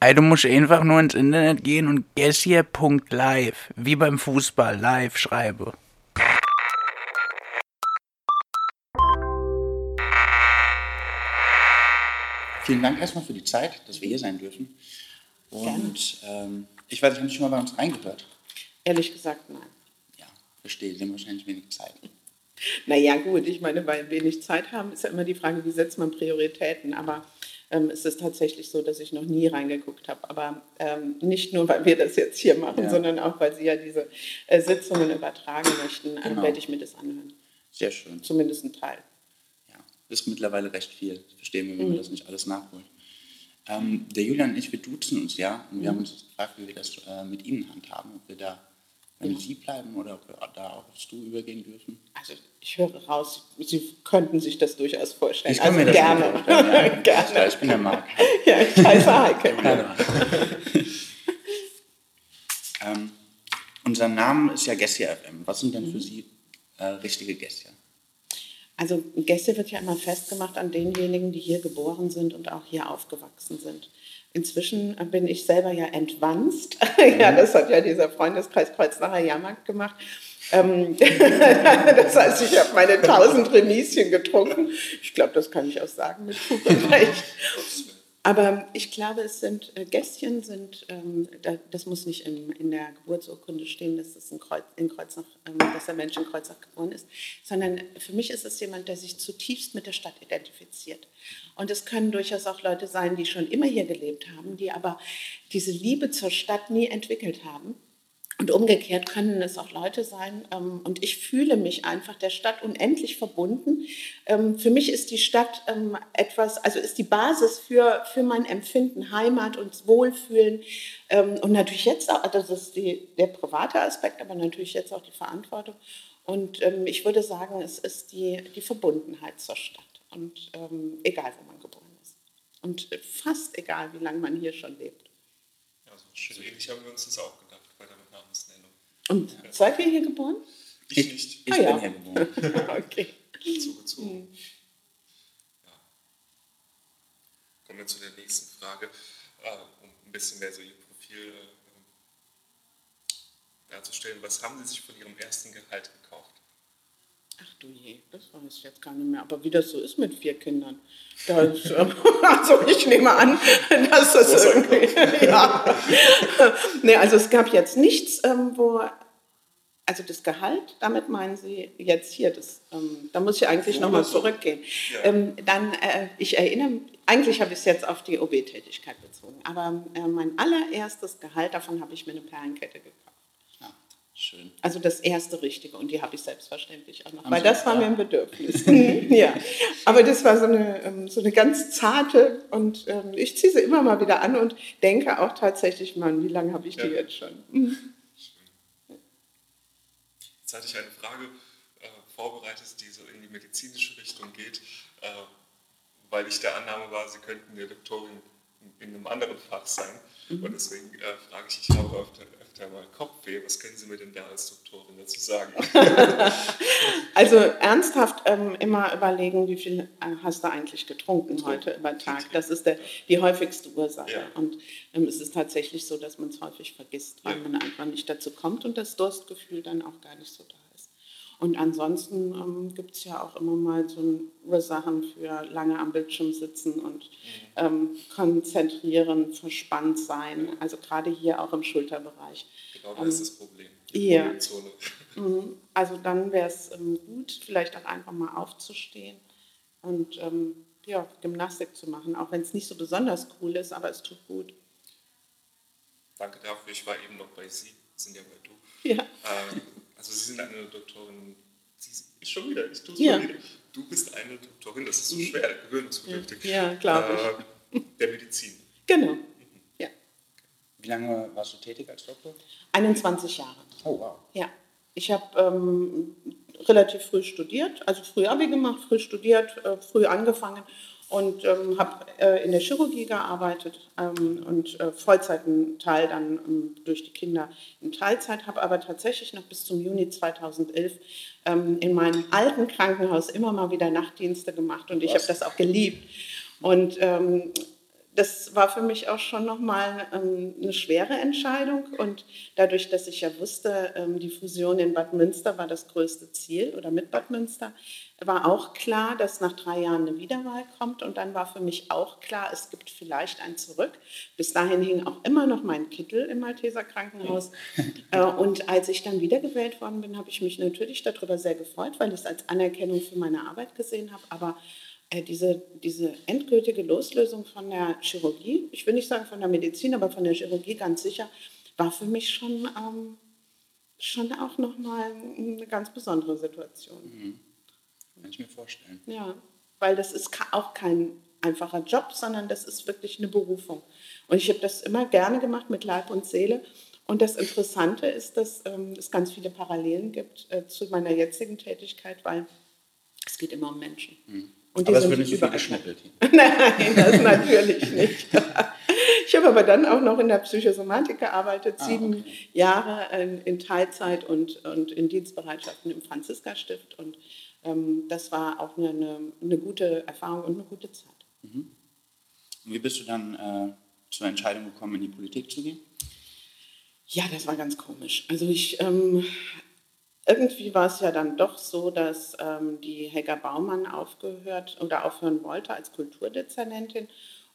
Ey, du musst einfach nur ins Internet gehen und guessier.live, wie beim Fußball, live schreibe. Vielen Dank erstmal für die Zeit, dass wir hier sein dürfen. Und ähm, ich weiß, haben Sie schon mal bei uns reingehört? Ehrlich gesagt, nein. Ja, verstehe. Sie haben wahrscheinlich wenig Zeit. Naja, gut, ich meine, weil wir wenig Zeit haben, ist ja immer die Frage, wie setzt man Prioritäten. Aber ähm, es ist tatsächlich so, dass ich noch nie reingeguckt habe. Aber ähm, nicht nur, weil wir das jetzt hier machen, ja. sondern auch, weil Sie ja diese äh, Sitzungen übertragen möchten, äh, genau. werde ich mir das anhören. Sehr schön. Zumindest ein Teil ist mittlerweile recht viel. Verstehen wir, wenn mhm. man das nicht alles nachholt. Ähm, der Julian und ich, wir duzen uns ja und wir haben mhm. uns gefragt, wie wir das äh, mit Ihnen handhaben, ob wir da wenn ja. Sie bleiben oder da auch aufs Du übergehen dürfen? Also ich höre raus, Sie könnten sich das durchaus vorstellen. Ich kann also mir das gerne. vorstellen. Ja. gerne. Ich bin der Marc. ja, ich heiße Heike. ähm, unser Name ist ja Gessia FM. Was sind denn für mhm. Sie äh, richtige Gessia? Also Gäste wird ja immer festgemacht an denjenigen, die hier geboren sind und auch hier aufgewachsen sind. Inzwischen bin ich selber ja entwanzt. ja, mhm. das hat ja dieser Freundeskreis Kreuznacher Jahrmarkt gemacht. Ähm, das heißt, ich habe meine tausend Remischen getrunken. Ich glaube, das kann ich auch sagen mit Fug und Recht. Aber ich glaube, es sind äh, Gästchen sind, ähm, da, das muss nicht in, in der Geburtsurkunde stehen, dass, es ein Kreuz, in Kreuznach, ähm, dass der Mensch in Kreuznach geboren ist, sondern für mich ist es jemand, der sich zutiefst mit der Stadt identifiziert. Und es können durchaus auch Leute sein, die schon immer hier gelebt haben, die aber diese Liebe zur Stadt nie entwickelt haben und umgekehrt können es auch Leute sein. Ähm, und ich fühle mich einfach der Stadt unendlich verbunden. Ähm, für mich ist die Stadt ähm, etwas, also ist die Basis für, für mein Empfinden, Heimat und Wohlfühlen. Und natürlich jetzt auch, das ist die, der private Aspekt, aber natürlich jetzt auch die Verantwortung. Und ich würde sagen, es ist die, die Verbundenheit zur Stadt. Und egal, wo man geboren ist. Und fast egal, wie lange man hier schon lebt. Ja, so, ähnlich haben wir uns das auch. Und seid ihr hier geboren? Ich nicht. Ich ah, bin ja. hier geboren. okay. Zugezogen. Mhm. Ja. Kommen wir zu der nächsten Frage, äh, um ein bisschen mehr so Ihr Profil äh, darzustellen. Was haben Sie sich von Ihrem ersten Gehalt gekauft? Ach du je, das weiß ich jetzt gar nicht mehr. Aber wie das so ist mit vier Kindern. Das, also ich nehme an, dass das irgendwie. ja. nee, also es gab jetzt nichts, ähm, wo. Also das Gehalt, damit meinen Sie jetzt hier, das, ähm, da muss ich eigentlich nochmal zurückgehen. Ja. Ähm, dann, äh, ich erinnere, eigentlich habe ich es jetzt auf die OB-Tätigkeit bezogen, aber äh, mein allererstes Gehalt, davon habe ich mir eine Perlenkette gekauft. Schön. Also das erste Richtige und die habe ich selbstverständlich auch noch, Haben weil Sie das war mir ein Bedürfnis. Mhm. ja, aber das war so eine, ähm, so eine ganz zarte und ähm, ich ziehe sie immer mal wieder an und denke auch tatsächlich, Mann, wie lange habe ich ja. die jetzt schon? Mhm. Jetzt hatte ich eine Frage äh, vorbereitet, die so in die medizinische Richtung geht, äh, weil ich der Annahme war, Sie könnten eine Doktorin in einem anderen Fach sein. Mhm. Und deswegen äh, frage ich, ich habe öfter, öfter mal Kopfweh. Was können Sie mir denn da als Doktorin dazu sagen? also ernsthaft ähm, immer überlegen, wie viel äh, hast du eigentlich getrunken so. heute über Tag. Das ist der, die häufigste Ursache. Ja. Und ähm, es ist tatsächlich so, dass man es häufig vergisst, weil ja. man einfach nicht dazu kommt und das Durstgefühl dann auch gar nicht so da ist. Und ansonsten ähm, gibt es ja auch immer mal so Ursachen für lange am Bildschirm sitzen und mhm. ähm, konzentrieren, verspannt sein. Also gerade hier auch im Schulterbereich. Genau, das ist das Problem. Ja. Mhm. Also dann wäre es ähm, gut, vielleicht auch einfach mal aufzustehen und ähm, ja, Gymnastik zu machen, auch wenn es nicht so besonders cool ist, aber es tut gut. Danke dafür. Ich war eben noch bei Sie, sind ja bei du. Ja. Also Sie sind eine Doktorin, Sie ist schon wieder, ich tue es ja. wieder. Du bist eine Doktorin, das ist so schwer, gewöhnungsbedürftig. Ja, glaube ich. Äh, der Medizin. Genau. Ja. Wie lange warst du tätig als Doktor? 21 Jahre. Oh, wow. Ja. Ich habe ähm, relativ früh studiert, also früh Abi gemacht, früh studiert, äh, früh angefangen und ähm, habe äh, in der Chirurgie gearbeitet ähm, und äh, Vollzeit einen Teil dann ähm, durch die Kinder in Teilzeit, habe aber tatsächlich noch bis zum Juni 2011 ähm, in meinem alten Krankenhaus immer mal wieder Nachtdienste gemacht und ich habe das auch geliebt. Und ähm, das war für mich auch schon nochmal ähm, eine schwere Entscheidung. Und dadurch, dass ich ja wusste, ähm, die Fusion in Bad Münster war das größte Ziel oder mit Bad Münster, war auch klar, dass nach drei Jahren eine Wiederwahl kommt. Und dann war für mich auch klar, es gibt vielleicht ein Zurück. Bis dahin hing auch immer noch mein Kittel im Malteser Krankenhaus. äh, und als ich dann wiedergewählt worden bin, habe ich mich natürlich darüber sehr gefreut, weil ich es als Anerkennung für meine Arbeit gesehen habe. Aber diese, diese endgültige Loslösung von der Chirurgie, ich will nicht sagen von der Medizin, aber von der Chirurgie ganz sicher, war für mich schon, ähm, schon auch nochmal eine ganz besondere Situation. Mhm. Kann ich mir vorstellen. Ja, weil das ist auch kein einfacher Job, sondern das ist wirklich eine Berufung. Und ich habe das immer gerne gemacht mit Leib und Seele. Und das Interessante ist, dass ähm, es ganz viele Parallelen gibt äh, zu meiner jetzigen Tätigkeit, weil es geht immer um Menschen. Mhm. Und aber es wird nicht so viel geschnippelt. Nein, das natürlich nicht. Ich habe aber dann auch noch in der Psychosomatik gearbeitet, ah, sieben okay. Jahre in, in, Teilzeit und, und in Dienstbereitschaften im Franziska-Stift. Und ähm, das war auch eine, eine, eine, gute Erfahrung und eine gute Zeit. Mhm. Und wie bist du dann äh, zur Entscheidung gekommen, in die Politik zu gehen? Ja, das war ganz komisch. Also ich ähm, irgendwie war es ja dann doch so, dass ähm, die Helga Baumann aufgehört oder aufhören wollte als Kulturdezernentin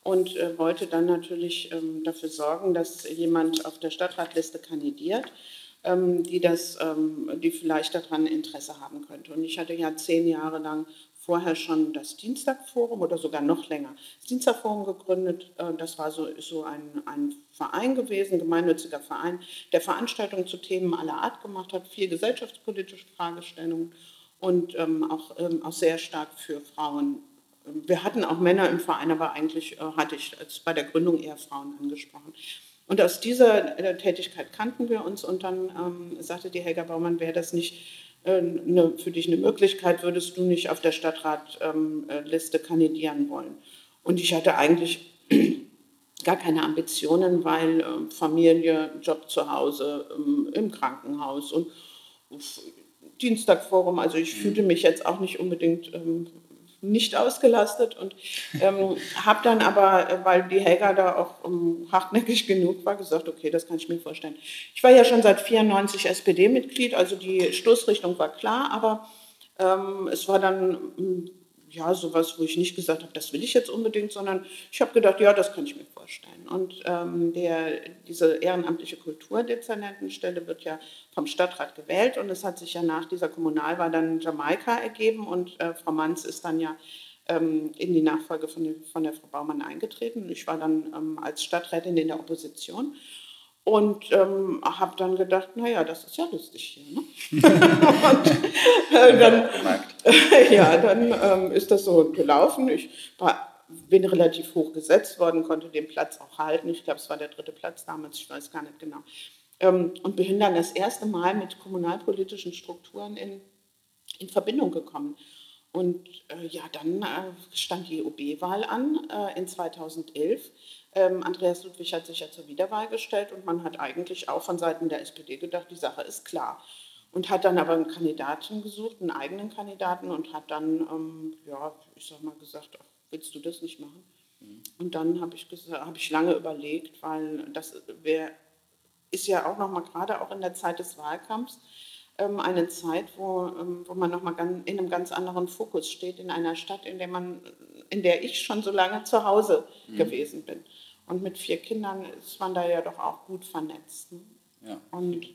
und äh, wollte dann natürlich ähm, dafür sorgen, dass jemand auf der Stadtratliste kandidiert, ähm, die, das, ähm, die vielleicht daran Interesse haben könnte. Und ich hatte ja zehn Jahre lang vorher schon das Dienstagforum oder sogar noch länger das Dienstagforum gegründet. Äh, das war so, so ein, ein Verein gewesen, gemeinnütziger Verein, der Veranstaltungen zu Themen aller Art gemacht hat, viel gesellschaftspolitische Fragestellungen und ähm, auch, ähm, auch sehr stark für Frauen. Wir hatten auch Männer im Verein, aber eigentlich äh, hatte ich bei der Gründung eher Frauen angesprochen. Und aus dieser äh, Tätigkeit kannten wir uns und dann ähm, sagte die Helga Baumann, wäre das nicht eine, für dich eine Möglichkeit, würdest du nicht auf der Stadtratliste ähm, kandidieren wollen. Und ich hatte eigentlich gar keine Ambitionen, weil ähm, Familie, Job zu Hause, ähm, im Krankenhaus und Dienstagforum, also ich fühlte mich jetzt auch nicht unbedingt nicht ausgelastet und ähm, habe dann aber, äh, weil die Helga da auch um, hartnäckig genug war, gesagt, okay, das kann ich mir vorstellen. Ich war ja schon seit 94 SPD-Mitglied, also die Stoßrichtung war klar, aber ähm, es war dann ja, sowas, wo ich nicht gesagt habe, das will ich jetzt unbedingt, sondern ich habe gedacht, ja, das kann ich mir vorstellen. Und ähm, der, diese ehrenamtliche Kulturdezernentenstelle wird ja vom Stadtrat gewählt und es hat sich ja nach dieser Kommunalwahl dann Jamaika ergeben und äh, Frau Manz ist dann ja ähm, in die Nachfolge von, von der Frau Baumann eingetreten. Ich war dann ähm, als Stadträtin in der Opposition und ähm, habe dann gedacht, naja, das ist ja lustig hier. Ne? und, äh, dann, ja, dann ähm, ist das so gelaufen. Ich war, bin relativ hoch gesetzt worden, konnte den Platz auch halten. Ich glaube, es war der dritte Platz damals, ich weiß gar nicht genau. Ähm, und bin dann das erste Mal mit kommunalpolitischen Strukturen in, in Verbindung gekommen. Und äh, ja, dann äh, stand die OB-Wahl an äh, in 2011. Ähm, Andreas Ludwig hat sich ja zur Wiederwahl gestellt und man hat eigentlich auch von Seiten der SPD gedacht, die Sache ist klar. Und hat dann aber einen Kandidaten gesucht, einen eigenen Kandidaten und hat dann, ähm, ja, ich sag mal gesagt, ach, willst du das nicht machen? Mhm. Und dann habe ich, hab ich lange überlegt, weil das wär, ist ja auch noch mal gerade auch in der Zeit des Wahlkampfs eine Zeit, wo, ähm, wo man noch mal in einem ganz anderen Fokus steht, in einer Stadt, in der man, in der ich schon so lange zu Hause mhm. gewesen bin. Und mit vier Kindern ist man da ja doch auch gut vernetzt. Ne? Ja. Und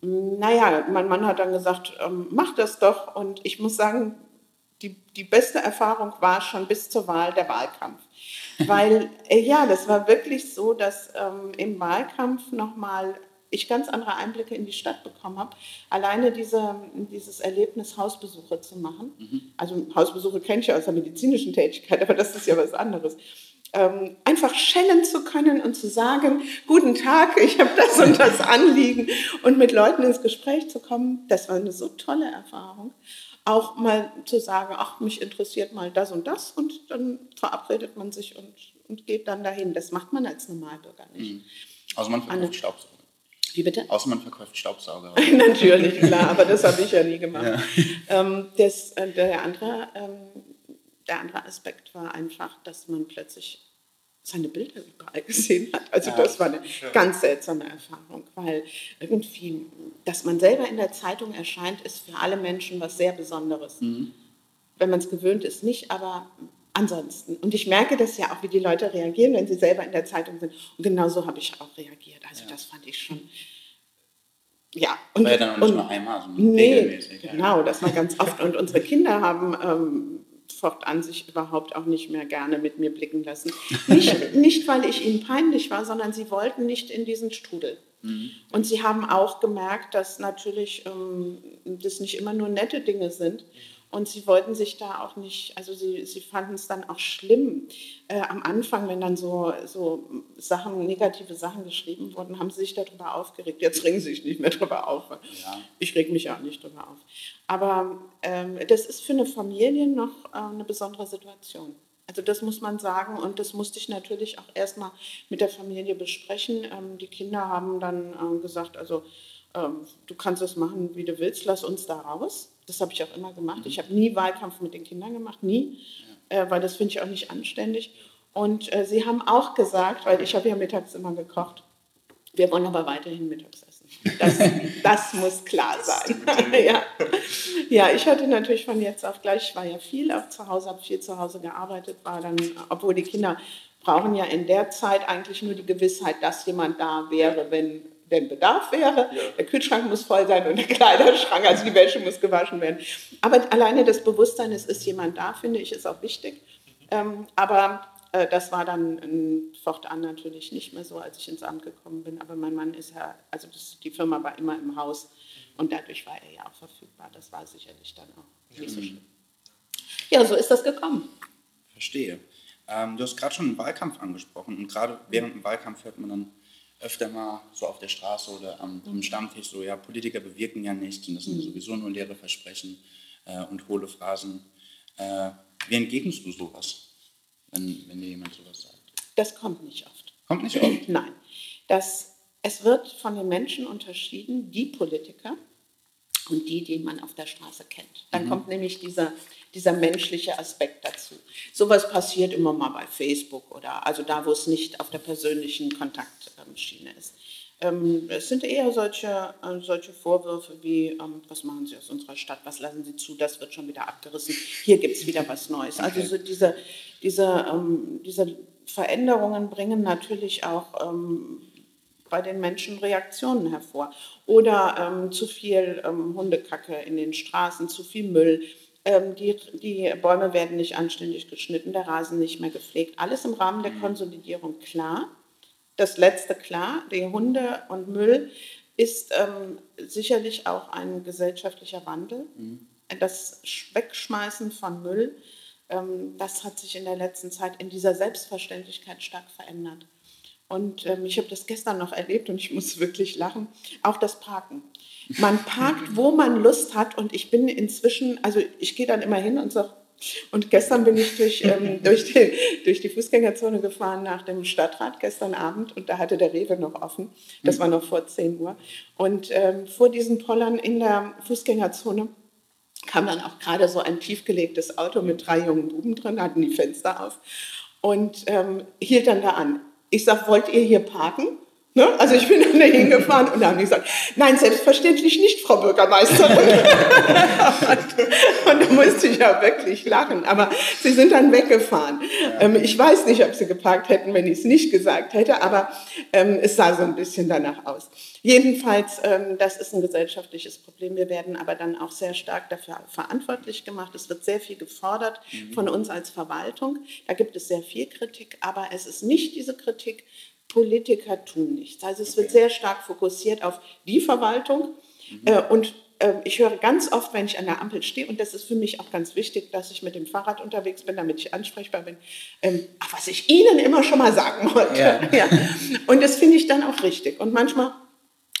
naja, mein Mann hat dann gesagt, ähm, mach das doch. Und ich muss sagen, die, die beste Erfahrung war schon bis zur Wahl der Wahlkampf. Weil, äh, ja, das war wirklich so, dass ähm, im Wahlkampf nochmal ich ganz andere Einblicke in die Stadt bekommen habe. Alleine diese, dieses Erlebnis, Hausbesuche zu machen. Mhm. Also Hausbesuche kenne ich ja aus der medizinischen Tätigkeit, aber das ist ja was anderes ähm, einfach schellen zu können und zu sagen, guten Tag, ich habe das und das Anliegen und mit Leuten ins Gespräch zu kommen, das war eine so tolle Erfahrung. Auch mal zu sagen, ach, mich interessiert mal das und das und dann verabredet man sich und, und geht dann dahin. Das macht man als Normalbürger nicht. Mhm. Also man verkauft Staubsauger. Wie bitte? Außer man verkauft Staubsauger. Natürlich, klar, aber das habe ich ja nie gemacht. Ja. Ähm, das, äh, der andere ähm, der andere Aspekt war einfach, dass man plötzlich seine Bilder überall gesehen hat. Also das war eine ganz seltsame Erfahrung, weil irgendwie, dass man selber in der Zeitung erscheint, ist für alle Menschen was sehr Besonderes. Mhm. Wenn man es gewöhnt ist, nicht, aber ansonsten. Und ich merke das ja auch, wie die Leute reagieren, wenn sie selber in der Zeitung sind. Und genau so habe ich auch reagiert. Also ja. das fand ich schon. Ja, und, war ja dann auch nicht nur einmal, sondern nee, regelmäßig. Genau, das war ganz oft. Und unsere Kinder haben ähm, fortan sich überhaupt auch nicht mehr gerne mit mir blicken lassen. Nicht, nicht, weil ich ihnen peinlich war, sondern sie wollten nicht in diesen Strudel. Mhm. Und sie haben auch gemerkt, dass natürlich ähm, das nicht immer nur nette Dinge sind. Und sie wollten sich da auch nicht, also sie, sie fanden es dann auch schlimm. Äh, am Anfang, wenn dann so, so Sachen, negative Sachen geschrieben wurden, haben sie sich darüber aufgeregt. Jetzt regen sie sich nicht mehr darüber auf. Ja. Ich reg mich auch nicht darüber auf. Aber ähm, das ist für eine Familie noch äh, eine besondere Situation. Also das muss man sagen und das musste ich natürlich auch erstmal mit der Familie besprechen. Ähm, die Kinder haben dann äh, gesagt, also ähm, du kannst es machen, wie du willst, lass uns da raus. Das habe ich auch immer gemacht. Ich habe nie Wahlkampf mit den Kindern gemacht, nie, äh, weil das finde ich auch nicht anständig. Und äh, sie haben auch gesagt, weil ich habe ja mittags immer gekocht, wir wollen aber weiterhin mittags essen. Das, das muss klar sein. ja. ja, ich hatte natürlich von jetzt auf gleich, ich war ja viel auch zu Hause, habe viel zu Hause gearbeitet, war dann, obwohl die Kinder brauchen ja in der Zeit eigentlich nur die Gewissheit, dass jemand da wäre, wenn denn Bedarf wäre. Ja. Der Kühlschrank muss voll sein und der Kleiderschrank, also die Wäsche muss gewaschen werden. Aber alleine das Bewusstsein, es ist jemand da, finde ich, ist auch wichtig. Ähm, aber äh, das war dann äh, fortan natürlich nicht mehr so, als ich ins Amt gekommen bin. Aber mein Mann ist ja, also das, die Firma war immer im Haus und dadurch war er ja auch verfügbar. Das war sicherlich dann auch nicht so schlimm. Ja, so ist das gekommen. Verstehe. Ähm, du hast gerade schon einen Wahlkampf angesprochen und gerade während dem Wahlkampf hört man dann öfter mal so auf der Straße oder am, am Stammtisch so, ja, Politiker bewirken ja nichts und das sind mhm. sowieso nur leere Versprechen äh, und hohle Phrasen. Äh, wie entgegnest du sowas, wenn, wenn dir jemand sowas sagt? Das kommt nicht oft. Kommt nicht oft? Nein. Das, es wird von den Menschen unterschieden, die Politiker und die, die man auf der Straße kennt. Dann mhm. kommt nämlich dieser dieser menschliche Aspekt dazu. Sowas passiert immer mal bei Facebook oder also da, wo es nicht auf der persönlichen Kontaktschiene ist. Ähm, es sind eher solche, äh, solche Vorwürfe wie, ähm, was machen Sie aus unserer Stadt, was lassen Sie zu, das wird schon wieder abgerissen, hier gibt es wieder was Neues. Also so diese, diese, ähm, diese Veränderungen bringen natürlich auch bei den Menschen Reaktionen hervor. Oder ähm, zu viel ähm, Hundekacke in den Straßen, zu viel Müll. Ähm, die, die Bäume werden nicht anständig geschnitten, der Rasen nicht mehr gepflegt. Alles im Rahmen der mhm. Konsolidierung klar. Das letzte klar, die Hunde und Müll ist ähm, sicherlich auch ein gesellschaftlicher Wandel. Mhm. Das Wegschmeißen von Müll, ähm, das hat sich in der letzten Zeit in dieser Selbstverständlichkeit stark verändert. Und ähm, ich habe das gestern noch erlebt und ich muss wirklich lachen. Auch das Parken. Man parkt, wo man Lust hat und ich bin inzwischen, also ich gehe dann immer hin und sage, und gestern bin ich durch, ähm, durch, die, durch die Fußgängerzone gefahren nach dem Stadtrat gestern Abend und da hatte der Rewe noch offen. Das war noch vor 10 Uhr. Und ähm, vor diesen Pollern in der Fußgängerzone kam dann auch gerade so ein tiefgelegtes Auto mit drei jungen Buben drin, hatten die Fenster auf und ähm, hielt dann da an. Ich sage, wollt ihr hier parken? Ne? Also ich bin dann da hingefahren und dann haben die gesagt, nein, selbstverständlich nicht, Frau Bürgermeisterin. und, da musste ich ja wirklich lachen. Aber sie sind dann weggefahren. Ja. Ähm, ich weiß nicht, ob sie geparkt hätten, wenn ich es nicht gesagt hätte, aber ähm, es sah so ein bisschen danach aus. Jedenfalls, ähm, das ist ein gesellschaftliches Problem. Wir werden aber dann auch sehr stark dafür verantwortlich gemacht. Es wird sehr viel gefordert mhm. von uns als Verwaltung. Da gibt es sehr viel Kritik, aber es ist nicht diese Kritik, Politiker tun nichts. Also es wird sehr stark fokussiert auf die Verwaltung. Mhm. Äh, und äh, ich höre ganz oft, wenn ich an der Ampel stehe, und das ist für mich auch ganz wichtig, dass ich mit dem Fahrrad unterwegs bin, damit ich ansprechbar bin, ähm, ach, was ich Ihnen immer schon mal sagen wollte. Ja. ja. Und das finde ich dann auch richtig. Und manchmal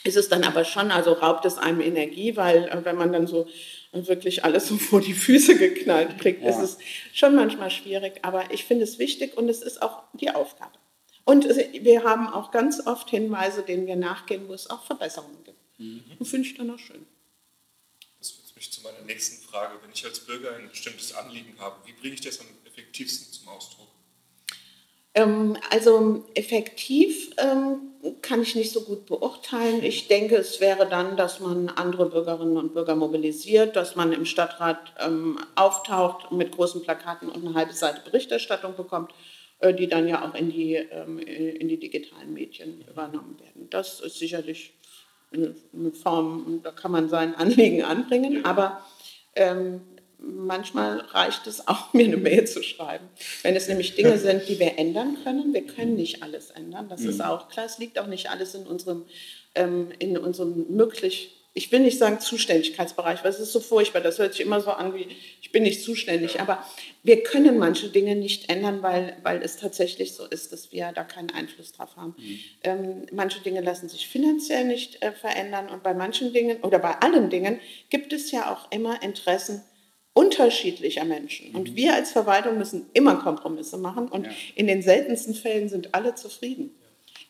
ist es dann aber schon, also raubt es einem Energie, weil äh, wenn man dann so wirklich alles so vor die Füße geknallt kriegt, ja. ist es schon manchmal schwierig. Aber ich finde es wichtig und es ist auch die Aufgabe. Und wir haben auch ganz oft Hinweise, denen wir nachgehen, wo es auch Verbesserungen gibt. Mhm. Und finde ich dann auch schön. Das führt mich zu meiner nächsten Frage. Wenn ich als Bürger ein bestimmtes Anliegen habe, wie bringe ich das am effektivsten zum Ausdruck? Ähm, also effektiv ähm, kann ich nicht so gut beurteilen. Ich denke, es wäre dann, dass man andere Bürgerinnen und Bürger mobilisiert, dass man im Stadtrat ähm, auftaucht mit großen Plakaten und eine halbe Seite Berichterstattung bekommt, äh, die dann ja auch in die, ähm, in die digitalen Medien übernommen werden. Das ist sicherlich eine, eine Form, da kann man sein Anliegen anbringen, aber ähm, manchmal reicht es auch, mir eine Mail zu schreiben. Wenn es nämlich Dinge sind, die wir ändern können, wir können nicht alles ändern, das mhm. ist auch klar, es liegt auch nicht alles in unserem, ähm, in unserem möglich, ich will nicht sagen Zuständigkeitsbereich, weil es ist so furchtbar, das hört sich immer so an wie, ich bin nicht zuständig, aber wir können manche Dinge nicht ändern, weil, weil es tatsächlich so ist, dass wir da keinen Einfluss drauf haben. Mhm. Ähm, manche Dinge lassen sich finanziell nicht äh, verändern und bei manchen Dingen oder bei allen Dingen gibt es ja auch immer Interessen, unterschiedlicher Menschen. Und mhm. wir als Verwaltung müssen immer Kompromisse machen und ja. in den seltensten Fällen sind alle zufrieden.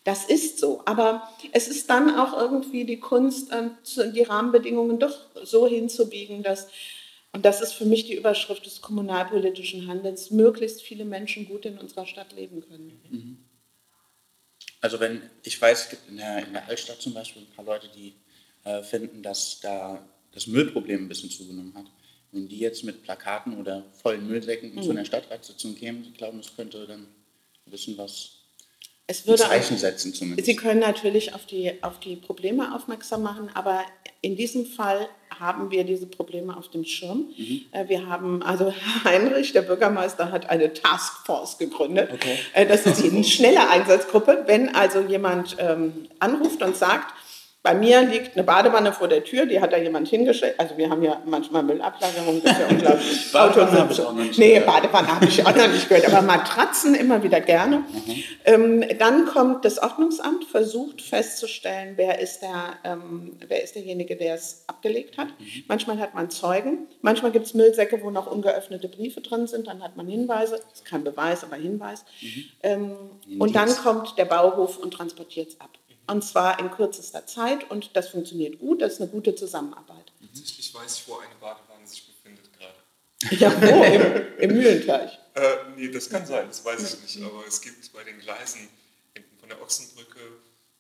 Das ist so. Aber es ist dann auch irgendwie die Kunst, die Rahmenbedingungen doch so hinzubiegen, dass, und das ist für mich die Überschrift des kommunalpolitischen Handelns, möglichst viele Menschen gut in unserer Stadt leben können. Mhm. Also wenn, ich weiß, es gibt in der, in der Altstadt zum Beispiel ein paar Leute, die äh, finden, dass da das Müllproblem ein bisschen zugenommen hat. Wenn die jetzt mit Plakaten oder vollen Müllsäcken mhm. zu einer Stadtratssitzung kämen, sie glauben, das könnte dann ein bisschen was es würde Zeichen setzen zumindest. Sie können natürlich auf die, auf die Probleme aufmerksam machen, aber in diesem Fall haben wir diese Probleme auf dem Schirm. Mhm. Äh, wir haben, also Heinrich, der Bürgermeister, hat eine Taskforce gegründet. Okay. Äh, das ist eine schnelle Einsatzgruppe. Wenn also jemand ähm, anruft und sagt, bei mir liegt eine Badewanne vor der Tür, die hat da jemand hingestellt. Also wir haben ja manchmal Müllablagerung, das ist ja unglaublich. Badewanne habe ich auch noch nicht Nee, gehört. Badewanne habe ich auch noch nicht gehört, aber Matratzen immer wieder gerne. Mhm. Ähm, dann kommt das Ordnungsamt, versucht festzustellen, wer ist, der, ähm, wer ist derjenige, der es abgelegt hat. Mhm. Manchmal hat man Zeugen, manchmal gibt es Müllsäcke, wo noch ungeöffnete Briefe drin sind, dann hat man Hinweise, das ist kein Beweis, aber Hinweis. Mhm. Ähm, und dann kommt der Bauhof und transportiert es ab und zwar in kürzester Zeit und das funktioniert gut, das ist eine gute Zusammenarbeit. Tatsächlich weiß ich, wo eine Badewanne sich befindet gerade. Ja, wo? Im, Im Mühlenteich? Äh, nee, das kann sein, das weiß ich nicht, aber es gibt bei den Gleisen hinten von der Ochsenbrücke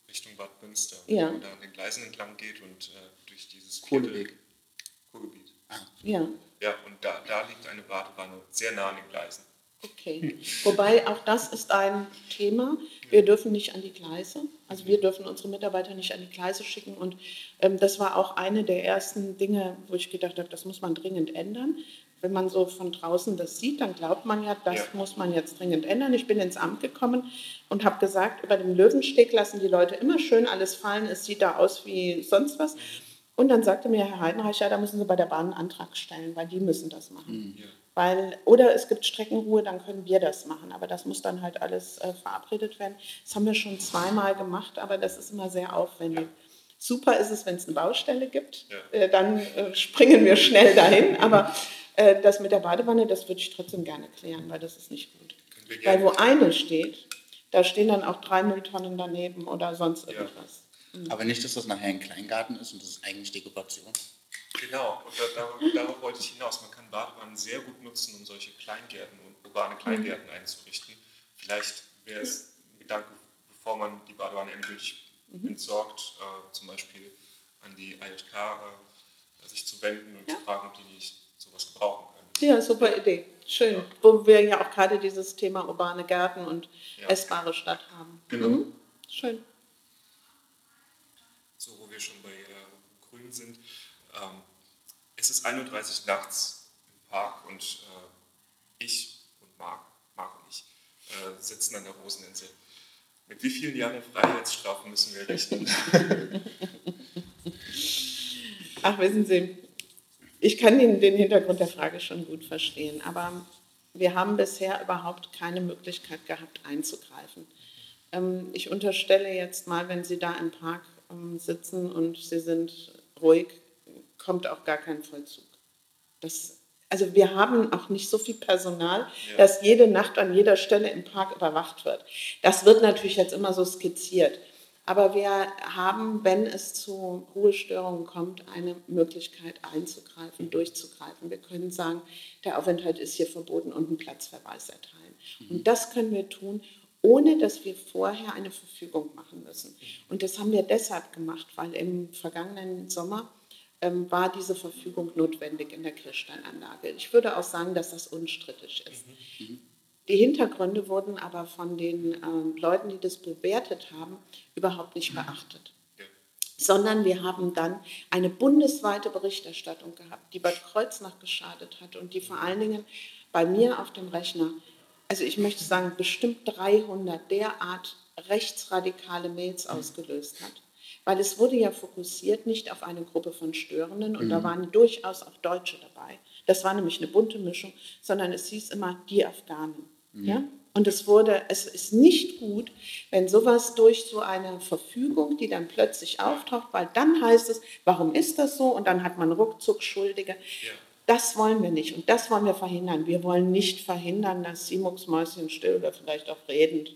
Richtung Bad Münster, ja. wo man da an den Gleisen entlang geht und äh, durch dieses Kohleweg. Kurgebiet. Ah. Ja. Ja, und da, da liegt eine Badewanne sehr nah an den Gleisen. Okay. Wobei auch das ist ein Thema. Wir dürfen nicht an die Gleise. Also wir dürfen unsere Mitarbeiter nicht an die Gleise schicken. Und ähm, das war auch eine der ersten Dinge, wo ich gedacht habe, das muss man dringend ändern. Wenn man so von draußen das sieht, dann glaubt man ja, das ja. muss man jetzt dringend ändern. Ich bin ins Amt gekommen und habe gesagt, über dem Löwensteg lassen die Leute immer schön alles fallen. Es sieht da aus wie sonst was. Und dann sagte mir Herr Heidenreich, ja, da müssen Sie bei der Bahn einen Antrag stellen, weil die müssen das machen. Ja. Weil, oder es gibt Streckenruhe, dann können wir das machen. Aber das muss dann halt alles äh, verabredet werden. Das haben wir schon zweimal gemacht, aber das ist immer sehr aufwendig. Super ist es, wenn es eine Baustelle gibt. Ja. Äh, dann äh, springen wir schnell dahin. Aber äh, das mit der Badewanne, das würde ich trotzdem gerne klären, weil das ist nicht gut. Weil wo eine steht, da stehen dann auch drei Mülltonnen daneben oder sonst irgendwas. Mhm. Aber nicht, dass das nachher ein Kleingarten ist und das ist eigentlich Dekoration. Genau, und da, darauf, darauf wollte ich hinaus. Man kann Badewannen sehr gut nutzen, um solche Kleingärten und urbane Kleingärten mhm. einzurichten. Vielleicht wäre es ein Gedanke, bevor man die Badewanne endlich mhm. entsorgt, äh, zum Beispiel an die IHK äh, sich zu wenden und ja. zu fragen, ob die nicht sowas gebrauchen können. Ja, super Idee. Schön. Ja. Wo wir ja auch gerade dieses Thema urbane Gärten und ja. essbare Stadt haben. Genau. Mhm. Schön. So, wo wir schon bei äh, Grün sind. Ähm, es ist 31 nachts im Park und äh, ich und Marc, Marc und ich äh, sitzen an der Roseninsel. Mit wie vielen Jahren Freiheitsstrafen müssen wir rechnen? Ach, wissen Sie, ich kann den, den Hintergrund der Frage schon gut verstehen, aber wir haben bisher überhaupt keine Möglichkeit gehabt, einzugreifen. Ähm, ich unterstelle jetzt mal, wenn Sie da im Park sitzen und Sie sind ruhig, kommt auch gar kein Vollzug. Das, also wir haben auch nicht so viel Personal, ja. dass jede Nacht an jeder Stelle im Park überwacht wird. Das wird natürlich jetzt immer so skizziert. Aber wir haben, wenn es zu Ruhestörungen kommt, eine Möglichkeit einzugreifen, durchzugreifen. Wir können sagen, der Aufenthalt ist hier verboten und einen Platzverweis erteilen. Mhm. Und das können wir tun, ohne dass wir vorher eine Verfügung machen müssen. Und das haben wir deshalb gemacht, weil im vergangenen Sommer ähm, war diese Verfügung notwendig in der Kirchsteinanlage. Ich würde auch sagen, dass das unstrittig ist. Mhm. Die Hintergründe wurden aber von den ähm, Leuten, die das bewertet haben, überhaupt nicht beachtet. Sondern wir haben dann eine bundesweite Berichterstattung gehabt, die Bad Kreuznach geschadet hat und die vor allen Dingen bei mir auf dem Rechner, also ich möchte sagen, bestimmt 300 derart rechtsradikale Mails ausgelöst hat. Weil es wurde ja fokussiert nicht auf eine Gruppe von Störenden und mhm. da waren durchaus auch Deutsche dabei. Das war nämlich eine bunte Mischung, sondern es hieß immer die Afghanen. Mhm. Ja? Und es wurde, es ist nicht gut, wenn sowas durch so eine Verfügung, die dann plötzlich auftaucht, weil dann heißt es, warum ist das so? Und dann hat man ruckzuck Schuldige. Ja. Das wollen wir nicht und das wollen wir verhindern. Wir wollen nicht verhindern, dass Sie mucksmäuschen still oder vielleicht auch redend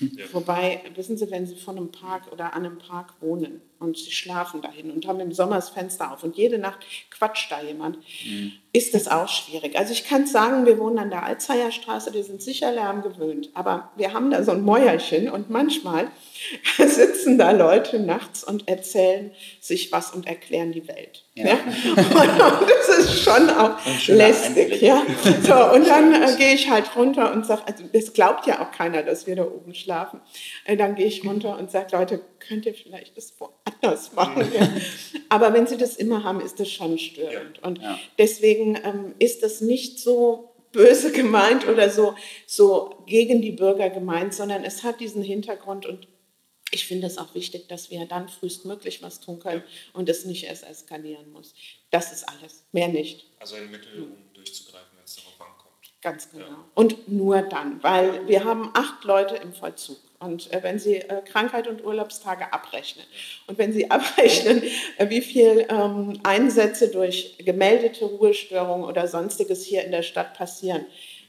ja. Wobei, wissen Sie, wenn Sie von einem Park oder an einem Park wohnen und Sie schlafen dahin und haben im Sommer das Fenster auf und jede Nacht quatscht da jemand, mhm. ist das auch schwierig. Also ich kann sagen, wir wohnen an der Alzeierstraße, wir sind sicher Lärm gewöhnt, aber wir haben da so ein Mäuerchen und manchmal sitzen da Leute nachts und erzählen sich was und erklären die Welt. Ja. ja? Und das ist schon auch lästig. Ja? So, und dann äh, gehe ich halt runter und sage, also das glaubt ja auch keiner, dass wir da oben schlafen. Äh, dann gehe ich runter und sage, Leute, könnt ihr vielleicht das woanders machen? Ja. Aber wenn sie das immer haben, ist das schon störend. Und deswegen ähm, ist das nicht so böse gemeint oder so, so gegen die Bürger gemeint, sondern es hat diesen Hintergrund und ich finde es auch wichtig, dass wir dann frühestmöglich was tun können und es nicht erst eskalieren muss. Das ist alles, mehr nicht. Also ein Mittel, um durchzugreifen, wenn es darauf ankommt. Ganz genau. Ja. Und nur dann, weil wir haben acht Leute im Vollzug. Und äh, wenn Sie äh, Krankheit und Urlaubstage abrechnen und wenn Sie abrechnen, äh, wie viele ähm, Einsätze durch gemeldete Ruhestörungen oder sonstiges hier in der Stadt passieren,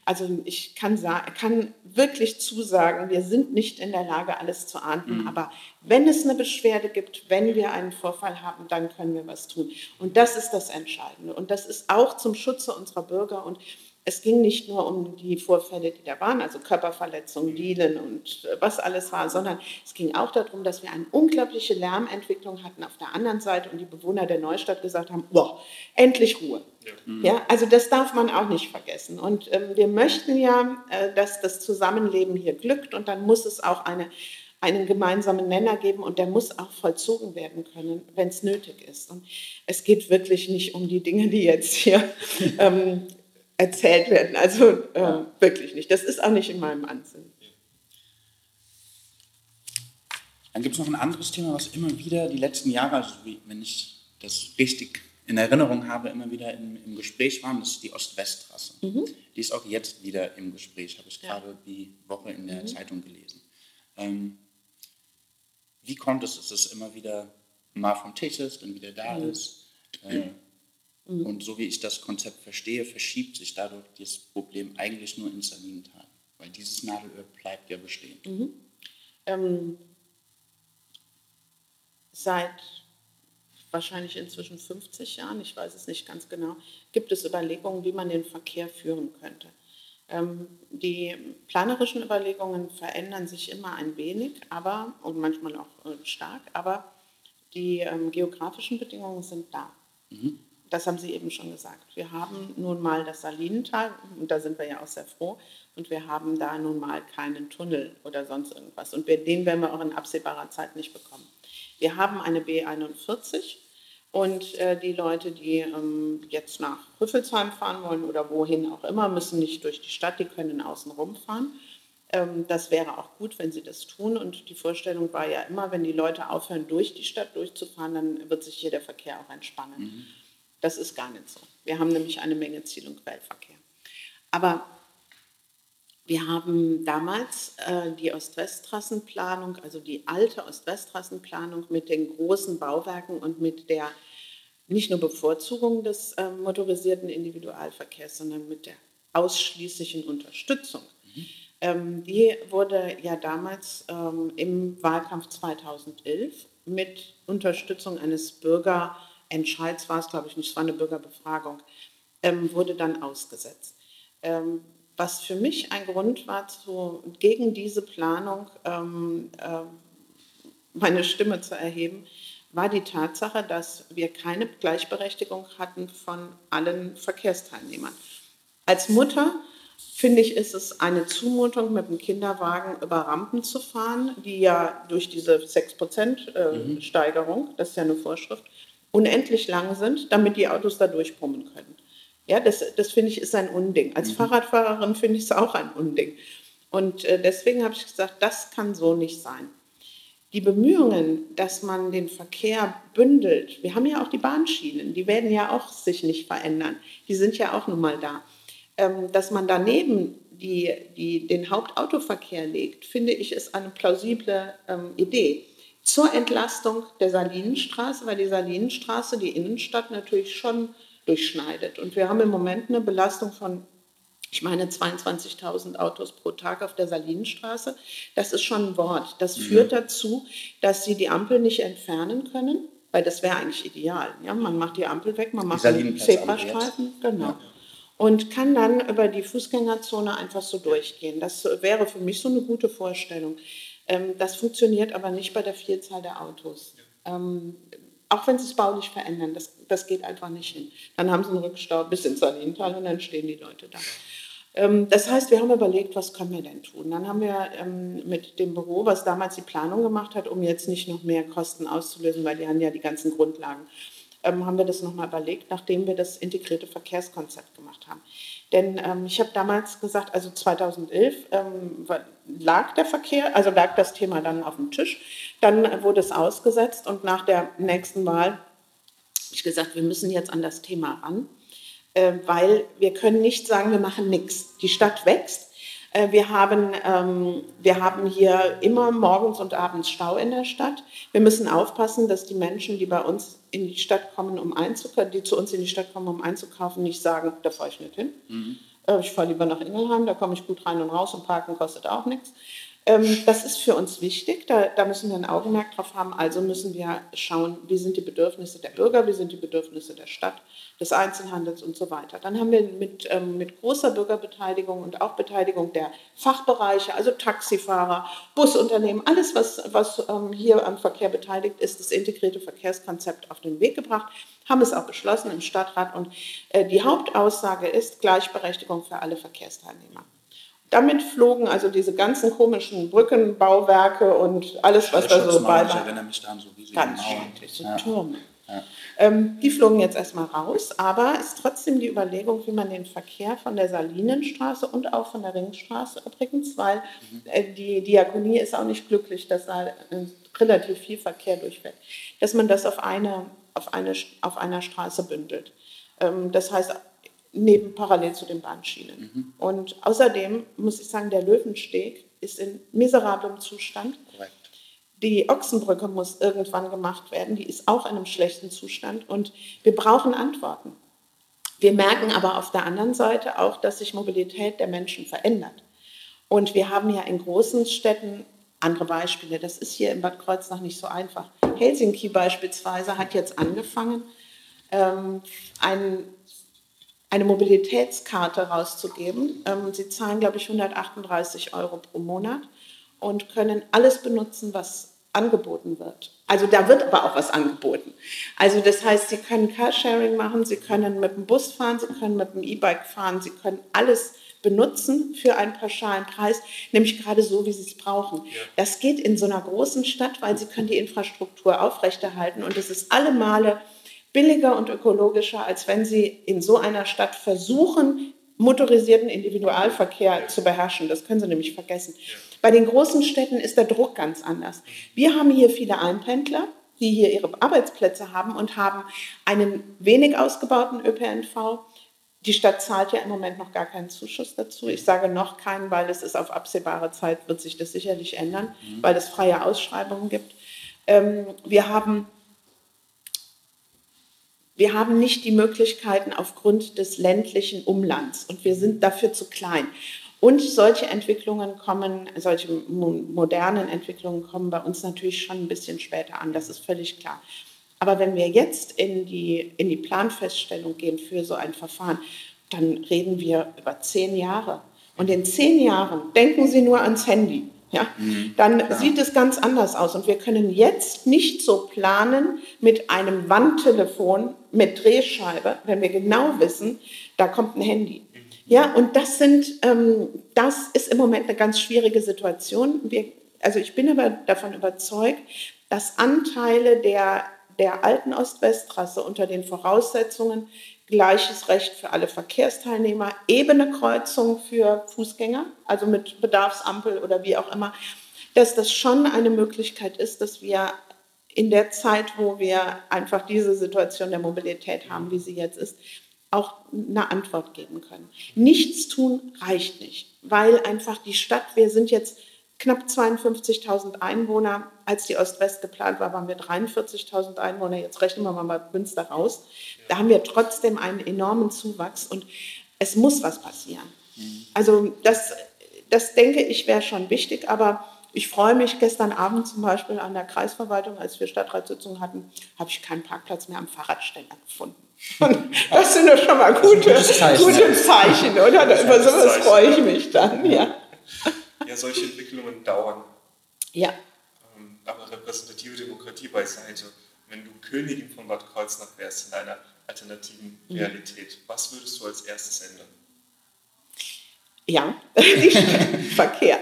also ich kann, kann wirklich zusagen, wir sind nicht in der Lage, alles zu ahnden. Mhm. Aber wenn es eine Beschwerde gibt, wenn wir einen Vorfall haben, dann können wir was tun. Und das ist das Entscheidende. Und das ist auch zum Schutze unserer Bürger. Und es ging nicht nur um die Vorfälle, die da waren, also Körperverletzungen, Dielen und äh, was alles war, sondern es ging auch darum, dass wir eine unglaubliche Lärmentwicklung hatten auf der anderen Seite und die Bewohner der Neustadt gesagt haben, boah, endlich Ruhe. Ja. ja also das darf man auch nicht vergessen. Und ähm, wir möchten ja, äh, dass das Zusammenleben hier glückt und dann muss es auch eine einen gemeinsamen Nenner geben und der muss auch vollzogen werden können, wenn es nötig ist. Und es geht wirklich nicht um die Dinge, die jetzt hier ähm, erzählt werden. Also äh, ja. wirklich nicht. Das ist auch nicht in meinem Ansinn. Dann gibt es noch ein anderes Thema, was immer wieder die letzten Jahre, also wenn ich das richtig in Erinnerung habe, immer wieder im, im Gespräch war, das ist die Ost-West-Trasse. Mhm. Die ist auch jetzt wieder im Gespräch, habe ich ja. gerade die Woche in der mhm. Zeitung gelesen. Ähm, wie kommt es, dass es immer wieder mal vom Tisch ist, dann wieder da mhm. ist? Äh, Mhm. Und so wie ich das Konzept verstehe, verschiebt sich dadurch das Problem eigentlich nur in Salinental, weil dieses Nadelöhr bleibt ja bestehen. Mhm. Ähm, seit wahrscheinlich inzwischen 50 Jahren, ich weiß es nicht ganz genau, gibt es Überlegungen, wie man den Verkehr führen könnte. Ähm, die planerischen Überlegungen verändern sich immer ein wenig, aber und manchmal auch äh, stark, aber die ähm, geografischen Bedingungen sind da. Mhm das haben Sie eben schon gesagt. Wir haben nun mal das Salinental, und da sind wir ja auch sehr froh, und wir haben da nun mal keinen Tunnel oder sonst irgendwas. Und den werden wir auch in absehbarer Zeit nicht bekommen. Wir haben eine B41 und äh, die Leute, die ähm, jetzt nach Rüffelsheim fahren wollen oder wohin auch immer, müssen nicht durch die Stadt, die können außen rumfahren. Ähm, das wäre auch gut, wenn sie das tun. Und die Vorstellung war ja immer, wenn die Leute aufhören, durch die Stadt durchzufahren, dann wird sich hier der Verkehr auch entspannen. Mhm. Das ist gar nicht so. Wir haben nämlich eine Menge Ziel- und Quellverkehr. Aber wir haben damals äh, die Ost-West-Trassenplanung, also die alte Ost-West-Trassenplanung mit den großen Bauwerken und mit der nicht nur Bevorzugung des äh, motorisierten Individualverkehrs, sondern mit der ausschließlichen Unterstützung. Mhm. Ähm, die wurde ja damals ähm, im Wahlkampf 2011 mit Unterstützung eines Bürger- Entscheids war es, glaube ich nicht, es war eine Bürgerbefragung, ähm, wurde dann ausgesetzt. Ähm, was für mich ein Grund war, zu, gegen diese Planung ähm, äh, meine Stimme zu erheben, war die Tatsache, dass wir keine Gleichberechtigung hatten von allen Verkehrsteilnehmern. Als Mutter finde ich, ist es eine Zumutung, mit dem Kinderwagen über Rampen zu fahren, die ja durch diese 6%-Steigerung, äh, mhm. das ist ja eine Vorschrift, unendlich lang sind, damit die Autos da durchbrummen können. Ja, das, das finde ich ist ein Unding. Als mhm. Fahrradfahrerin finde ich es auch ein Unding. Und äh, deswegen habe ich gesagt, das kann so nicht sein. Die Bemühungen, dass man den Verkehr bündelt, wir haben ja auch die Bahnschienen, die werden ja auch sich nicht verändern. Die sind ja auch nun mal da. Ähm, dass man daneben die, die, den Hauptautoverkehr legt, finde ich, ist eine plausible ähm, Idee zur Entlastung der Salinenstraße, weil die Salinenstraße die Innenstadt natürlich schon durchschneidet. Und wir haben im Moment eine Belastung von, ich meine, 22.000 Autos pro Tag auf der Salinenstraße. Das ist schon ein Wort. Das mhm. führt dazu, dass sie die Ampel nicht entfernen können, weil das wäre eigentlich ideal. Ja? Man macht die Ampel weg, man macht einen Zebrastreifen. Genau. Ja. Und kann dann über die Fußgängerzone einfach so durchgehen. Das wäre für mich so eine gute Vorstellung. Ähm, das funktioniert aber nicht bei der Vielzahl der Autos. Ähm, auch wenn sie es baulich verändern, das, das geht einfach nicht hin. Dann haben sie einen Rückstau bis ins Salinental und dann stehen die Leute da. Ähm, das heißt, wir haben überlegt, was können wir denn tun? Dann haben wir mit dem Büro, was damals die Planung gemacht hat, um jetzt nicht noch mehr Kosten auszulösen, weil die haben ja die ganzen Grundlagen, haben wir das nochmal überlegt, nachdem wir das integrierte Verkehrskonzept gemacht haben. Denn ähm, ich habe damals gesagt, also 2011 ähm, lag der Verkehr, also lag das Thema dann auf dem Tisch. Dann wurde es ausgesetzt und nach der nächsten Wahl habe ich gesagt, wir müssen jetzt an das Thema ran, äh, weil wir können nicht sagen, wir machen nichts. Die Stadt wächst. Äh, wir haben, ähm, wir haben hier immer morgens und abends Stau in der Stadt. Wir müssen aufpassen, dass die Menschen, die bei uns in die Stadt kommen, um einzukaufen, die zu uns in die Stadt kommen, um einzukaufen, nicht sagen, da fahre ich nicht hin. Mhm. Äh, ich fahre lieber nach Ingelheim, da komme ich gut rein und raus und parken kostet auch nichts. Ähm, das ist für uns wichtig, da, da, müssen wir ein Augenmerk drauf haben. Also müssen wir schauen, wie sind die Bedürfnisse der Bürger, wie sind die Bedürfnisse der Stadt, des Einzelhandels und so weiter. Dann haben wir mit, ähm, mit großer Bürgerbeteiligung und auch Beteiligung der Fachbereiche, also Taxifahrer, Busunternehmen, alles, was, was ähm, hier am Verkehr beteiligt ist, das integrierte Verkehrskonzept auf den Weg gebracht, haben es auch beschlossen im Stadtrat. Und äh, die Hauptaussage ist Gleichberechtigung für alle Verkehrsteilnehmer. Damit flogen also diese ganzen komischen Brückenbauwerke und alles, was da so bei war. Ich erinnere mich da an so riesige Ganz schrecklich, so ja. Türme. Ja. Ähm, die flogen jetzt erstmal raus, aber es ist trotzdem die Überlegung, wie man den Verkehr von der Salinenstraße und auch von der Ringstraße übrigens, weil mhm. äh, die Diakonie ist auch nicht glücklich, dass da äh, relativ viel Verkehr durchfällt, dass man das auf, eine, auf, eine, auf einer Straße bündelt. Ähm, das heißt, neben parallel zu den Bahnschienen. Mhm. Und außerdem muss ich sagen, der Löwensteg ist in miserablem Zustand. Korrekt. Die Ochsenbrücke muss irgendwann gemacht werden, die ist auch in einem schlechten Zustand und wir brauchen Antworten. Wir merken aber auf der anderen Seite auch, dass sich Mobilität der Menschen verändert. Und wir haben ja in großen Städten andere Beispiele. Das ist hier in Bad Kreuznach nicht so einfach. Helsinki beispielsweise hat jetzt angefangen, ähm, ein eine Mobilitätskarte rauszugeben. Ähm, sie zahlen, glaube ich, 138 Euro pro Monat und können alles benutzen, was angeboten wird. Also da wird aber auch was angeboten. Also das heißt, Sie können Carsharing machen, Sie können mit dem Bus fahren, Sie können mit dem E-Bike fahren, Sie können alles benutzen für einen pauschalen Preis, nämlich gerade so, wie Sie es brauchen. Ja. Das geht in so einer großen Stadt, weil Sie können die Infrastruktur aufrechterhalten und es ist alle Male billiger und ökologischer, als wenn Sie in so einer Stadt versuchen, motorisierten Individualverkehr zu beherrschen. Das können Sie nämlich vergessen. Bei den großen Städten ist der Druck ganz anders. Wir haben hier viele Einpendler, die hier ihre Arbeitsplätze haben und haben einen wenig ausgebauten ÖPNV. Die Stadt zahlt ja im Moment noch gar keinen Zuschuss dazu. Ich sage noch keinen, weil es ist auf absehbare Zeit, wird sich das sicherlich ändern, mhm. weil es freie Ausschreibungen gibt. Ähm, wir haben wir haben nicht die Möglichkeiten aufgrund des ländlichen Umlands und wir sind dafür zu klein. Und solche Entwicklungen kommen, solche modernen Entwicklungen kommen bei uns natürlich schon ein bisschen später an, das ist völlig klar. Aber wenn wir jetzt in die, in die Planfeststellung gehen für so ein Verfahren, dann reden wir über zehn Jahre. Und in zehn Jahren denken Sie nur ans Handy. Ja, dann sieht es ganz anders aus. Und wir können jetzt nicht so planen mit einem Wandtelefon mit Drehscheibe, wenn wir genau wissen, da kommt ein Handy. Ja, und das sind, ähm, das ist im Moment eine ganz schwierige Situation. Wir, also ich bin aber davon überzeugt, dass Anteile der, der alten Ost-West-Trasse unter den Voraussetzungen gleiches Recht für alle Verkehrsteilnehmer, ebene Kreuzung für Fußgänger, also mit Bedarfsampel oder wie auch immer, dass das schon eine Möglichkeit ist, dass wir in der Zeit, wo wir einfach diese Situation der Mobilität haben, wie sie jetzt ist, auch eine Antwort geben können. Nichts tun reicht nicht, weil einfach die Stadt, wir sind jetzt knapp 52.000 Einwohner. Als die Ost-West geplant war, waren wir 43.000 Einwohner. Jetzt rechnen wir mal Münster raus. Da haben wir trotzdem einen enormen Zuwachs und es muss was passieren. Also das, das denke ich wäre schon wichtig, aber ich freue mich, gestern Abend zum Beispiel an der Kreisverwaltung, als wir Stadtratssitzungen hatten, habe ich keinen Parkplatz mehr am Fahrradständer gefunden. Und das sind doch schon mal gute, Zeichen, gute Zeichen, oder? Über sowas freue ich mich dann, ja. Ja, solche Entwicklungen dauern. Ja. Ähm, aber repräsentative Demokratie beiseite. Wenn du Königin von Bad Kreuznach wärst in einer alternativen mhm. Realität, was würdest du als erstes ändern? Ja, Verkehr.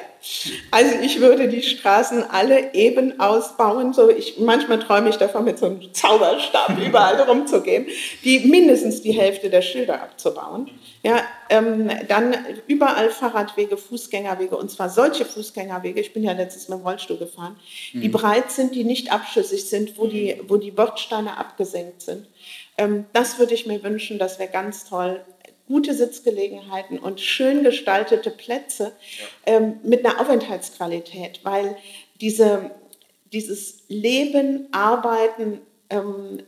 Also ich würde die Straßen alle eben ausbauen. So ich, manchmal träume ich davon, mit so einem Zauberstab überall rumzugehen, die mindestens die Hälfte der Schilder abzubauen. Ja, ähm, dann überall Fahrradwege, Fußgängerwege und zwar solche Fußgängerwege. Ich bin ja letztes Mal im Rollstuhl gefahren, die mhm. breit sind, die nicht abschüssig sind, wo die, wo die Bordsteine abgesenkt sind. Ähm, das würde ich mir wünschen, das wäre ganz toll gute Sitzgelegenheiten und schön gestaltete Plätze ähm, mit einer Aufenthaltsqualität, weil diese, dieses Leben, Arbeiten, ähm,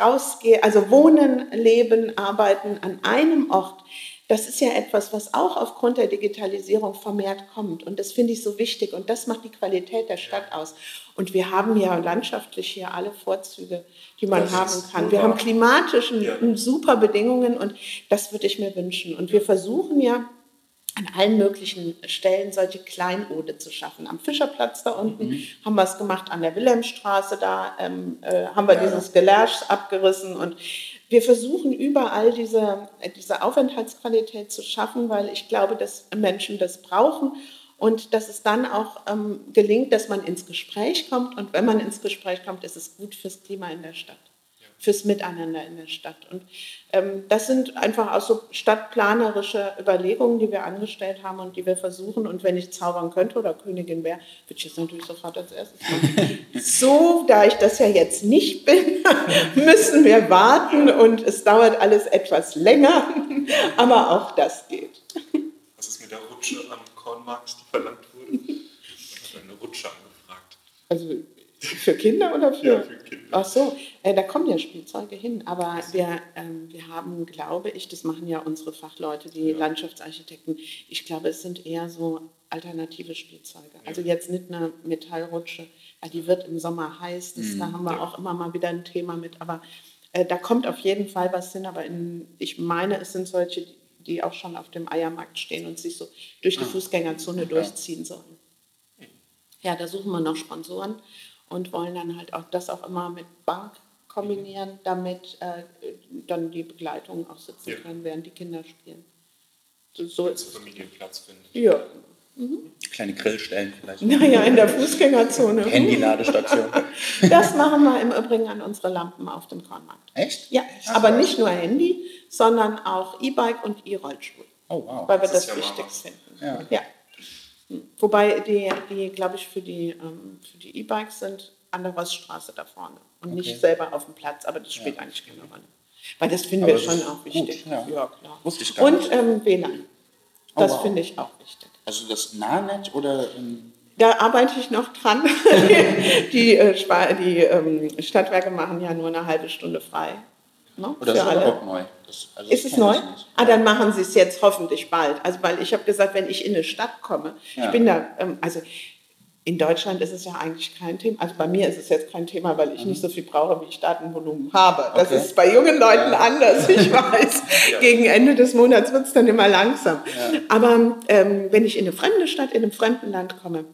rausgehen, also Wohnen, Leben, Arbeiten an einem Ort, das ist ja etwas, was auch aufgrund der Digitalisierung vermehrt kommt. Und das finde ich so wichtig. Und das macht die Qualität der Stadt aus. Und wir haben ja landschaftlich hier alle Vorzüge, die man das haben kann. Super. Wir haben klimatisch ja. super Bedingungen und das würde ich mir wünschen. Und wir versuchen ja an allen möglichen Stellen solche Kleinode zu schaffen. Am Fischerplatz da unten mhm. haben wir es gemacht, an der Wilhelmstraße da ähm, äh, haben wir ja. dieses Gelärsch abgerissen und wir versuchen überall diese, diese Aufenthaltsqualität zu schaffen, weil ich glaube, dass Menschen das brauchen und dass es dann auch ähm, gelingt, dass man ins Gespräch kommt. Und wenn man ins Gespräch kommt, ist es gut fürs Klima in der Stadt fürs Miteinander in der Stadt. Und ähm, das sind einfach auch so stadtplanerische Überlegungen, die wir angestellt haben und die wir versuchen. Und wenn ich zaubern könnte oder Königin wäre, würde ich das natürlich sofort als erstes machen. so, da ich das ja jetzt nicht bin, müssen wir warten und es dauert alles etwas länger, aber auch das geht. Was ist mit der Rutsche am Kornmarkt, die verlangt wurde? Ich habe eine Rutsche angefragt. Also für Kinder oder für? Ja, für Kinder. Ach so, äh, da kommen ja Spielzeuge hin. Aber wir, ähm, wir haben, glaube ich, das machen ja unsere Fachleute, die ja. Landschaftsarchitekten. Ich glaube, es sind eher so alternative Spielzeuge. Ja. Also jetzt nicht eine Metallrutsche, weil die wird im Sommer heiß. Das, mhm. Da haben wir auch immer mal wieder ein Thema mit. Aber äh, da kommt auf jeden Fall was hin. Aber in, ich meine, es sind solche, die auch schon auf dem Eiermarkt stehen und sich so durch die ah. Fußgängerzone durchziehen sollen. Ja, da suchen wir noch Sponsoren und wollen dann halt auch das auch immer mit Bank kombinieren, damit äh, dann die Begleitung auch sitzen ja. kann, während die Kinder spielen. So, so ist Familienplatz finden. Ja. Mhm. Kleine Grillstellen vielleicht. Naja, in der Fußgängerzone. Handy-Ladestation. Das machen wir im Übrigen an unsere Lampen auf dem Kornmarkt. Echt? Ja, Ach, aber nicht nur Handy, sondern auch E-Bike und E-Rollstuhl. Oh, wow. Weil wir das, das ja wichtig finden. Ja. ja. Wobei die, die glaube ich, für die ähm, für die E-Bikes sind an der Rossstraße da vorne und okay. nicht selber auf dem Platz, aber das spielt ja. eigentlich keine Rolle. Weil das finden aber wir schon auch wichtig. Gut, ja. ja. klar. Wusste ich gar und ähm, WLAN. Oh, das oh, wow. finde ich auch wichtig. Also das Nahnet oder... Ähm da arbeite ich noch dran. die, äh, die ähm, Stadtwerke machen ja nur eine halbe Stunde frei. Ne? Oder ist alle. auch neu? Das, also ist es neu? Ah, dann machen Sie es jetzt hoffentlich bald. Also weil ich habe gesagt, wenn ich in eine Stadt komme, ja. ich bin da, ähm, also in Deutschland ist es ja eigentlich kein Thema. Also bei mir ist es jetzt kein Thema, weil ich nicht so viel brauche, wie ich Datenvolumen habe. Das Okay. ist bei jungen Leuten Ja. anders, ich weiß. Gegen Ende des Monats wird es dann immer langsam. Aber ähm, wenn ich in eine fremde Stadt, in einem fremden Land komme,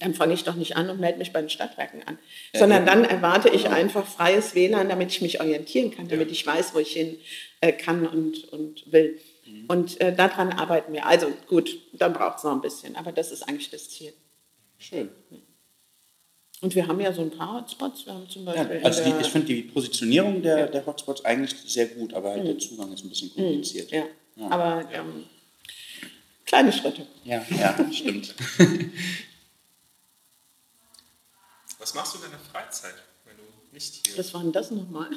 dann fange ich doch nicht an und melde mich bei den Stadtwerken an, sondern eben. dann erwarte ich einfach freies WLAN, damit ich mich orientieren kann, damit ich weiß, wo ich hin äh, kann und, und will. Und äh, daran arbeiten wir. Also gut, dann braucht es noch ein bisschen, aber das ist eigentlich das Ziel. Schön. Und wir haben ja so ein paar Hotspots. Wir haben zum Ja, Beispiel in also die, ich finde die Positionierung der, der Hotspots eigentlich sehr gut, aber halt der Zugang ist ein bisschen kompliziert. Mhm. ja, aber ähm, kleine Schritte. ja, ja stimmt. Was machst du in deiner Freizeit, wenn du nicht hier Was war denn das nochmal?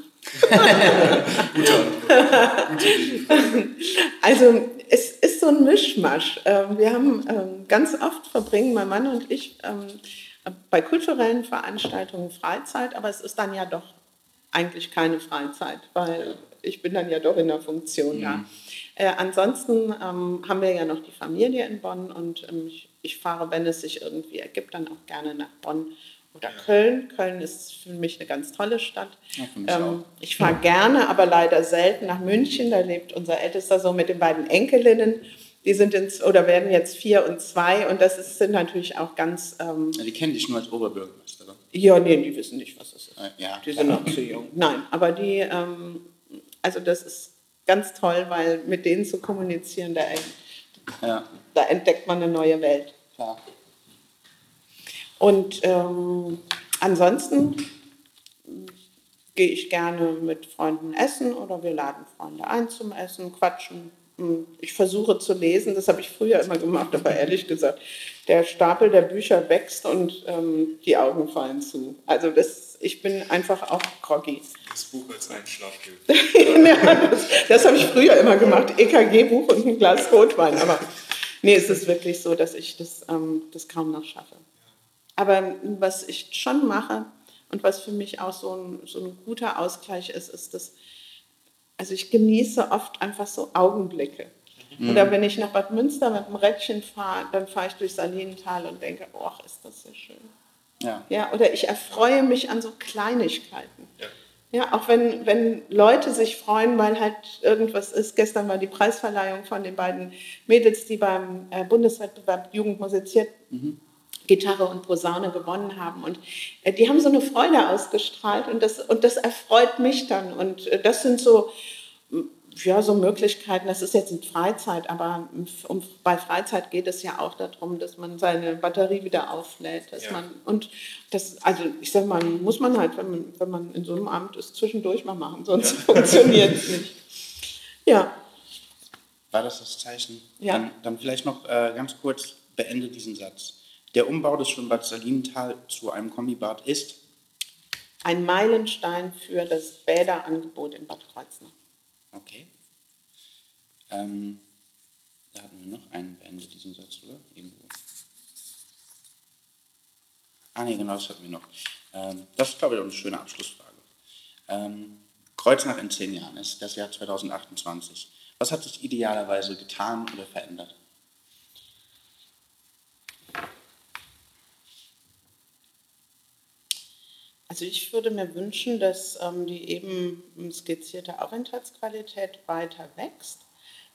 also es ist so ein Mischmasch. Ähm, Wir haben ähm, ganz oft verbringen mein Mann und ich ähm, bei kulturellen Veranstaltungen Freizeit, aber es ist dann ja doch eigentlich keine Freizeit, weil ich bin dann ja doch in der Funktion da. Äh, ansonsten ähm, haben wir ja noch die Familie in Bonn und ähm, ich, ich fahre, wenn es sich irgendwie ergibt, dann auch gerne nach Bonn oder Köln. Köln ist für mich eine ganz tolle Stadt. Ja, ähm, ich fahre gerne, aber leider selten nach München. Da lebt unser ältester Sohn mit den beiden Enkelinnen. Die sind ins, oder werden jetzt vier und zwei und das ist, sind natürlich auch ganz, ähm, Ja, die kennen dich nur als Oberbürgermeisterin. ja, nee, die wissen nicht, was es ist. Äh, ja, Die sind noch zu jung. Nein, aber die, ähm, also das ist ganz toll, weil mit denen zu kommunizieren, da, Ja, da entdeckt man eine neue Welt. klar. Und ähm, ansonsten gehe ich gerne mit Freunden essen oder wir laden Freunde ein zum Essen, quatschen. Hm, Ich versuche zu lesen, das habe ich früher immer gemacht, aber ehrlich gesagt, der Stapel der Bücher wächst und ähm, die Augen fallen zu. Also das, ich bin einfach auch groggy. das Buch als Einschlafhilfe? ja, das das habe ich früher immer gemacht, EKG-Buch und ein Glas Rotwein. Aber nee, es ist wirklich so, dass ich das, ähm, das kaum noch schaffe. Aber was ich schon mache und was für mich auch so ein, so ein guter Ausgleich ist, ist das, also ich genieße oft einfach so Augenblicke. Oder wenn ich nach Bad Münster mit dem Rädchen fahre, dann fahre ich durch Salinental und denke, oh, ist das sehr schön. Ja. Ja, oder ich erfreue mich an so Kleinigkeiten. Ja. Ja, auch wenn, wenn Leute sich freuen, weil halt irgendwas ist. Gestern war die Preisverleihung von den beiden Mädels, die beim äh, Bundeswettbewerb Jugend musiziert Gitarre und Posaune gewonnen haben. Und äh, die haben so eine Freude ausgestrahlt und das, und das erfreut mich dann. Und äh, das sind so, ja, so Möglichkeiten. Das ist jetzt in Freizeit, aber um, bei Freizeit geht es ja auch darum, dass man seine Batterie wieder auflädt. Dass Ja. man, und das, also ich sag mal, muss man halt, wenn man, wenn man in so einem Amt ist, zwischendurch mal machen, sonst funktioniert es nicht. Ja, War das das Zeichen? Ja. Dann, dann vielleicht noch äh, ganz kurz, beende diesen Satz. Der Umbau des Schwimmbads Salinental zu einem Kombibad ist ein Meilenstein für das Bäderangebot in Bad Kreuznach. Okay. Ähm, da hatten wir noch einen beendet, diesen Satz, oder? Irgendwo. Ah, nee, genau, das hatten wir noch. Ähm, das ist, glaube ich, auch eine schöne Abschlussfrage. Ähm, Kreuznach in zehn Jahren ist das Jahr 2028. Was hat sich idealerweise getan oder verändert? Also ich würde mir wünschen, dass ähm, die eben skizzierte Aufenthaltsqualität weiter wächst,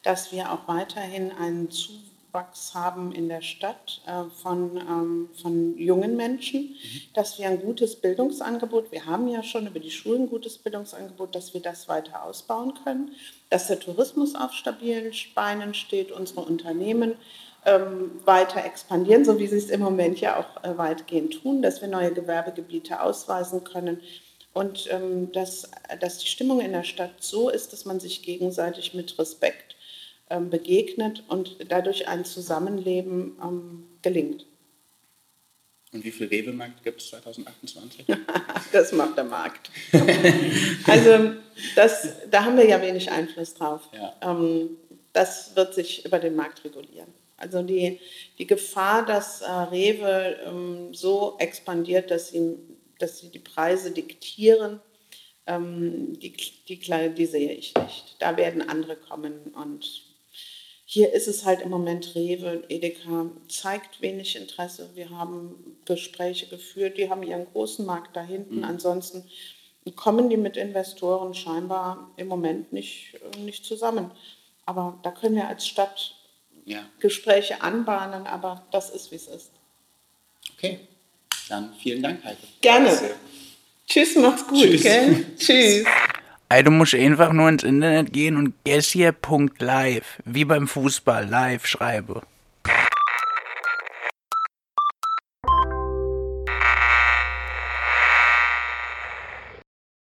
dass wir auch weiterhin einen Zuwachs haben in der Stadt äh, von, ähm, von jungen Menschen, dass wir ein gutes Bildungsangebot, wir haben ja schon über die Schulen ein gutes Bildungsangebot, dass wir das weiter ausbauen können, dass der Tourismus auf stabilen Beinen steht, unsere Unternehmen ähm, weiter expandieren, so wie sie es im Moment ja auch äh, weitgehend tun, dass wir neue Gewerbegebiete ausweisen können und ähm, dass, dass die Stimmung in der Stadt so ist, dass man sich gegenseitig mit Respekt ähm, begegnet und dadurch ein Zusammenleben ähm, gelingt. Und wie viel Rewe-Markt gibt es 2028? Das macht der Markt. Also das, da haben wir ja wenig Einfluss drauf. Ja. Ähm, das wird sich über den Markt regulieren. Also die, die Gefahr, dass äh, Rewe ähm, so expandiert, dass sie, dass sie die Preise diktieren, ähm, die, die, kleine- die sehe ich nicht. Da werden andere kommen und Hier ist es halt im Moment Rewe, Edeka zeigt wenig Interesse. Wir haben Gespräche geführt, die haben ihren großen Markt da hinten. Mhm. Ansonsten kommen die mit Investoren scheinbar im Moment nicht, äh, nicht zusammen. Aber da können wir als Stadt ja. Gespräche anbahnen, aber das ist, wie es ist. Okay, dann vielen Dank, Heike. Gerne. Tschüss, mach's gut. Tschüss. Gell? Tschüss. Ey, du musst einfach nur ins Internet gehen und gessier.live, wie beim Fußball, live schreibe.